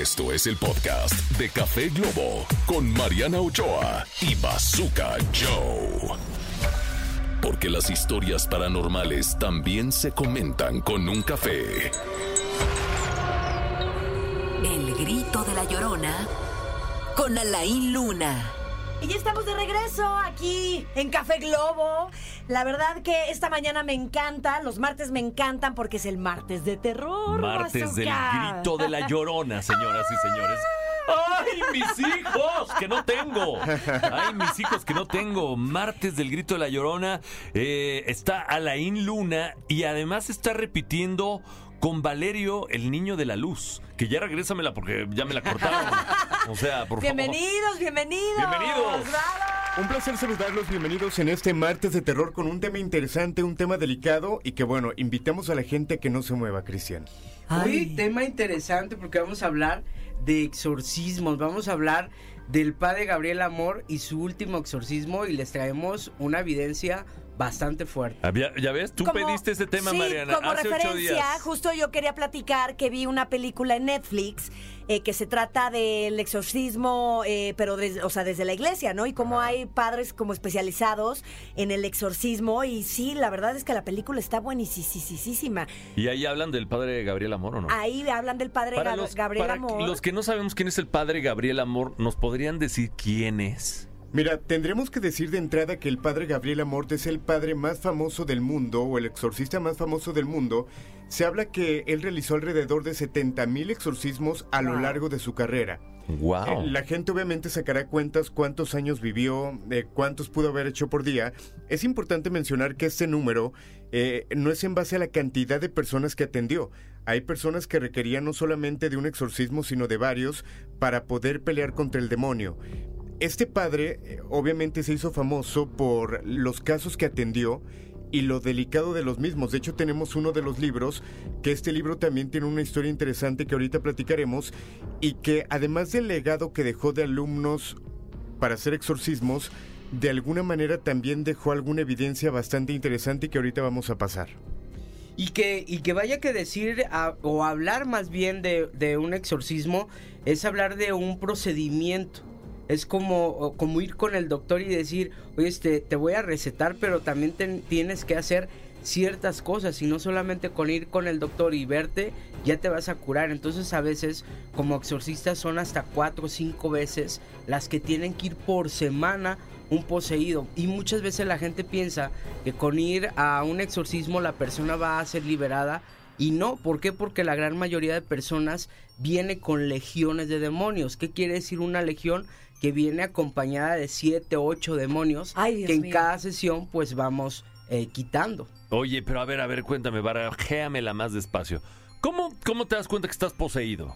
Esto es el podcast de Café Globo con Mariana Ochoa y Bazooka Joe. Porque las historias paranormales también se comentan con un café. El grito de la llorona con Alain Luna. Y ya estamos de regreso aquí en Café Globo. La verdad que esta mañana me encanta, los martes me encantan porque es el martes de terror. Martes del grito de la llorona, señoras y señores. ¡Ay, mis hijos! Que no tengo. ¡Ay, mis hijos que no tengo! Martes del grito de la llorona. Eh, está Alain Luna y además está repitiendo con Valerio, el niño de la luz. Que ya regrésamela porque ya me la cortaron. O sea, por favor. Bienvenidos, bienvenidos. Bienvenidos. ¡Bravo! Un placer saludarlos, bienvenidos en este martes de terror con un tema interesante, un tema delicado y que bueno, invitamos a la gente a que no se mueva, Cristian. Hoy tema interesante porque vamos a hablar de exorcismos, vamos a hablar del padre Gabriel Amor y su último exorcismo y les traemos una evidencia bastante fuerte. Había- ya ves, tú Como- pediste ese tema, sí, Mariana, como hace ocho referencia, días. justo yo quería platicar que vi una película en Netflix eh, que se trata del exorcismo, eh, pero des- o sea, desde la iglesia, ¿no? Y cómo hay padres como especializados en el exorcismo. Y sí, la verdad es que la película está buenísima. Y ahí hablan del padre Gabriel Amor, ¿o no? Ahí hablan del padre Para Gab- los, Gabriel para Amor. los que no sabemos quién es el padre Gabriel Amor, ¿nos podrían decir quién es? Mira, tendremos que decir de entrada que el padre Gabriel Amort es el padre más famoso del mundo o el exorcista más famoso del mundo. Se habla que él realizó alrededor de 70 mil exorcismos a lo largo de su carrera. ¡Wow! Eh, La gente obviamente sacará cuentas cuántos años vivió, eh, cuántos pudo haber hecho por día. Es importante mencionar que este número eh, no es en base a la cantidad de personas que atendió. Hay personas que requerían no solamente de un exorcismo, sino de varios para poder pelear contra el demonio. Este padre eh, obviamente se hizo famoso por los casos que atendió y lo delicado de los mismos. De hecho, tenemos uno de los libros, que este libro también tiene una historia interesante que ahorita platicaremos, y que además del legado que dejó de alumnos para hacer exorcismos, de alguna manera también dejó alguna evidencia bastante interesante que ahorita vamos a pasar. Y que, y que vaya que decir o hablar más bien de un exorcismo es hablar de un procedimiento. Es como, como ir con el doctor y decir, oye, este, te voy a recetar, pero también ten- tienes que hacer ciertas cosas y no solamente con ir con el doctor y verte ya te vas a curar entonces a veces como exorcistas son hasta cuatro o cinco veces las que tienen que ir por semana un poseído y muchas veces la gente piensa que con ir a un exorcismo la persona va a ser liberada y no, ¿por qué? Porque la gran mayoría de personas viene con legiones de demonios. ¿Qué quiere decir una legión? Que viene acompañada de siete, ocho demonios Ay, que en mío. cada sesión pues vamos eh, quitando. Oye, pero a ver, a ver, cuéntame, barajéamela más despacio. ¿Cómo, ¿Cómo te das cuenta que estás poseído?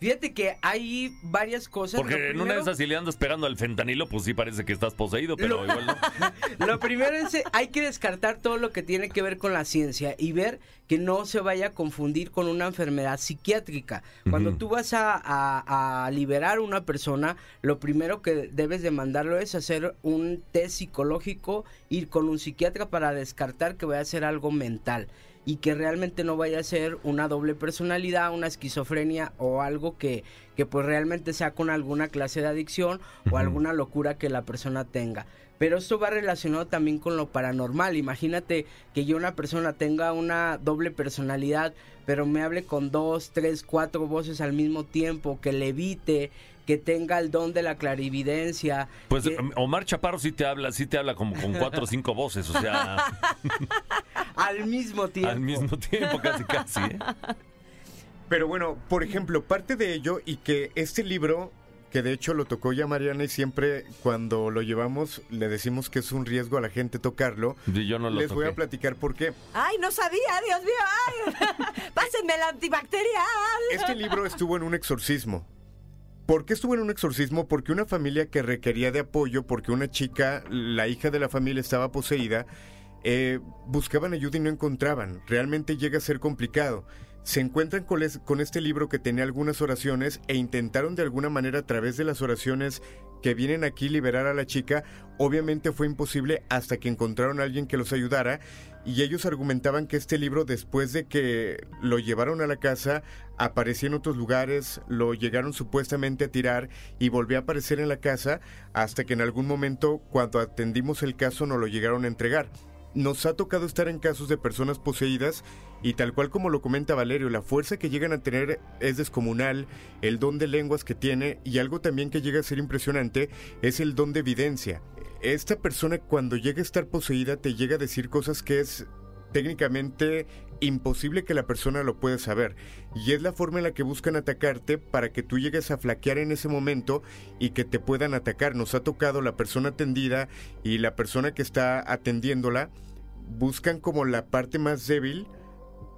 Fíjate que hay varias cosas. Porque en una de esas si le andas pegando al fentanilo, pues sí parece que estás poseído, pero Lo- igual no. Lo primero es hay que descartar todo lo que tiene que ver con la ciencia y ver que no se vaya a confundir con una enfermedad psiquiátrica. Cuando tú vas a, a- a liberar a una persona, lo primero que debes de mandarlo es hacer un test psicológico, ir con un psiquiatra para descartar que vaya a ser algo mental y que realmente no vaya a ser una doble personalidad, una esquizofrenia o algo que, que pues realmente sea con alguna clase de adicción o alguna locura que la persona tenga. Pero esto va relacionado también con lo paranormal. Imagínate que yo una persona tenga una doble personalidad, pero me hable con dos, tres, cuatro voces al mismo tiempo, que levite, que tenga el don de la clarividencia. Pues que- Omar Chaparro sí te habla, sí te habla como con cuatro o cinco voces, o sea, al mismo tiempo. al mismo tiempo, casi casi, ¿eh? Pero bueno, por ejemplo, parte de ello y que este libro, que de hecho lo tocó ya Mariana y siempre cuando lo llevamos le decimos que es un riesgo a la gente tocarlo. Y Yo no lo Les voy a platicar por qué. Ay, no sabía, Dios mío. Ay, pásenme el antibacterial. Este libro estuvo en un exorcismo. ¿Por qué estuvo en un exorcismo? Porque una familia que requería de apoyo, porque una chica, la hija de la familia estaba poseída, eh, buscaban ayuda y no encontraban. Realmente llega a ser complicado. se encuentran con, es- con este libro que tenía algunas oraciones e intentaron de alguna manera a través de las oraciones que vienen aquí liberar a la chica. Obviamente fue imposible hasta que encontraron a alguien que los ayudara y ellos argumentaban que este libro después de que lo llevaron a la casa aparecía en otros lugares, lo llegaron supuestamente a tirar y volvió a aparecer en la casa hasta que en algún momento cuando atendimos el caso nos lo llegaron a entregar. Nos ha tocado estar en casos de personas poseídas y tal cual como lo comenta Valerio, la fuerza que llegan a tener es descomunal, el don de lenguas que tiene y algo también que llega a ser impresionante es el don de evidencia. Esta persona cuando llega a estar poseída te llega a decir cosas que es técnicamente imposible que la persona lo pueda saber y es la forma en la que buscan atacarte para que tú llegues a flaquear en ese momento y que te puedan atacar. Nos ha tocado la persona atendida y la persona que está atendiéndola buscan como la parte más débil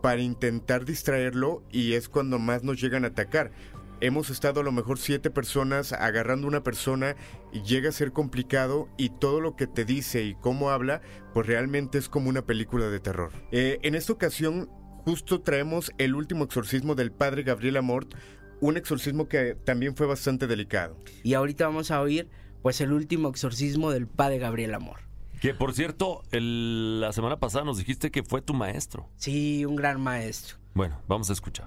para intentar distraerlo y es cuando más nos llegan a atacar. Hemos estado a lo mejor siete personas agarrando una persona y llega a ser complicado y todo lo que te dice y cómo habla, pues realmente es como una película de terror. Eh, en esta ocasión justo traemos el último exorcismo del padre Gabriel Amort, un exorcismo que también fue bastante delicado. Y ahorita vamos a oír pues el último exorcismo del padre Gabriel Amor. Que por cierto, el- la semana pasada nos dijiste que fue tu maestro. Sí, un gran maestro. Bueno, vamos a escuchar.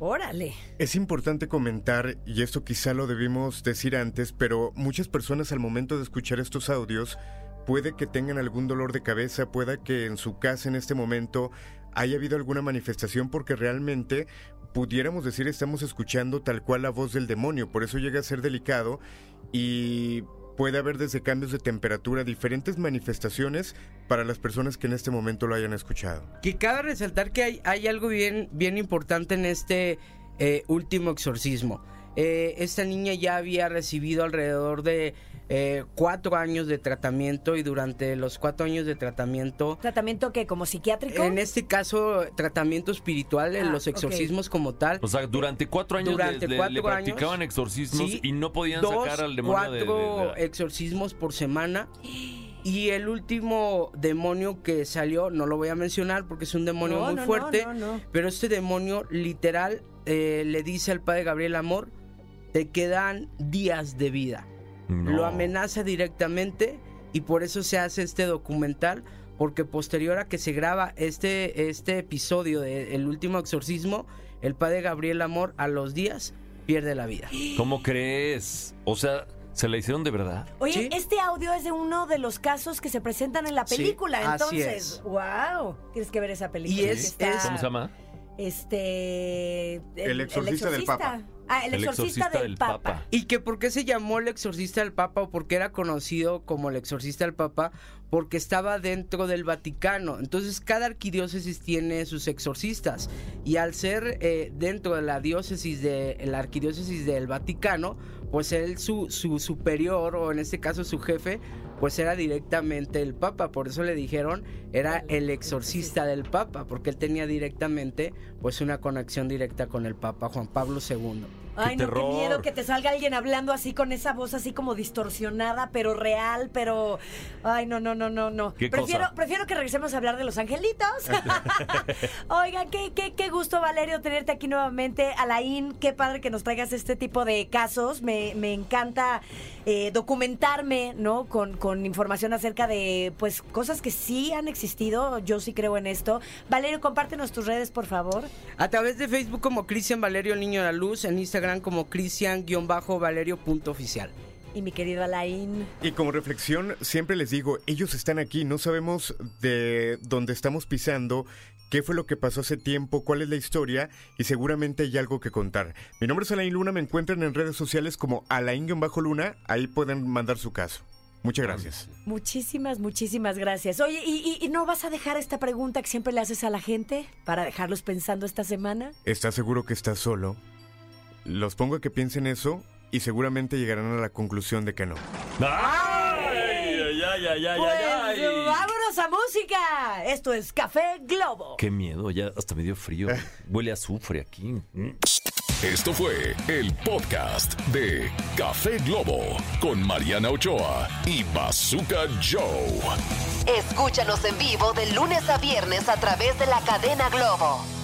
Órale. Es importante comentar, y esto quizá lo debimos decir antes, pero muchas personas al momento de escuchar estos audios puede que tengan algún dolor de cabeza, pueda que en su casa en este momento haya habido alguna manifestación porque realmente pudiéramos decir estamos escuchando tal cual la voz del demonio, por eso llega a ser delicado y puede haber desde cambios de temperatura, diferentes manifestaciones para las personas que en este momento lo hayan escuchado. Que cabe resaltar que hay, algo bien, bien importante en este eh, último exorcismo. Eh, esta niña ya había recibido alrededor de eh, cuatro años de tratamiento y durante los cuatro años de tratamiento, ¿Tratamiento que como psiquiátrico? en este caso tratamiento espiritual, en Ah, los exorcismos como tal, O sea, durante cuatro años Durante le- le, cuatro le practicaban años, exorcismos sí, y no podían dos, sacar al demonio de- de- cuatro de- exorcismos por semana. Y el último demonio que salió, no lo voy a mencionar porque es un demonio No, muy no, fuerte, no, no. pero este demonio literal eh, le dice al padre Gabriel Amor, te quedan días de vida. No. Lo amenaza directamente y por eso se hace este documental, porque posterior a que se graba este, este episodio de El último exorcismo, el padre Gabriel Amor a los días pierde la vida. ¿Cómo crees? O sea, ¿se la hicieron de verdad? Oye, Sí. este audio es de uno de los casos que se presentan en la Sí, película, así entonces, es. wow, tienes que ver esa película. Y que es- está, ¿Cómo se llama? Este, El exorcista del Papa. Ah, el, exorcista, del, Papa. ¿Y que por qué se llamó el exorcista del Papa o por qué era conocido como el exorcista del Papa? Porque estaba dentro del Vaticano. Entonces cada arquidiócesis tiene sus exorcistas. Y al ser eh, dentro de la diócesis de la arquidiócesis del Vaticano, pues él su, su superior o en este caso su jefe, pues era directamente el Papa. Por eso le dijeron era el exorcista del Papa, porque él tenía directamente pues una conexión directa con el Papa Juan Pablo II. Ay, no, qué miedo que te salga alguien hablando así con esa voz así como distorsionada, pero real, pero... Ay, no, no, no, no, no. ¿Qué prefiero, cosa? prefiero que regresemos a hablar de los angelitos. Oigan, qué, qué, qué gusto, Valerio, tenerte aquí nuevamente. Alain, qué padre que nos traigas este tipo de casos. Me, me encanta eh, documentarme, ¿no? Con, con información acerca de, pues, cosas que sí han existido. Yo sí creo en esto. Valerio, compártenos tus redes, por favor. A través de Facebook como Cristian Valerio Niño de la Luz, en Instagram como Cristian-Valerio.oficial. Y mi querido Alain. Y como reflexión, siempre les digo, ellos están aquí, no sabemos de dónde estamos pisando, qué fue lo que pasó hace tiempo, cuál es la historia y seguramente hay algo que contar. Mi nombre es Alain Luna, me encuentran en redes sociales como Alain-Luna, ahí pueden mandar su caso. Muchas gracias. Muchísimas, muchísimas gracias. Oye, ¿y, y- y no vas a dejar esta pregunta que siempre le haces a la gente para dejarlos pensando esta semana? ¿Estás seguro que estás solo? Los pongo a que piensen eso y seguramente llegarán a la conclusión de que no. ¡Ay! ¡Ay, ay, ay, ay, pues ay, ay! vámonos a música. Esto es Café Globo. Qué miedo, ya hasta me dio frío. Huele a azufre aquí. Mm. Esto fue el podcast de Café Globo con Mariana Ochoa y Bazooka Joe. Escúchanos en vivo de lunes a viernes a través de la cadena Globo.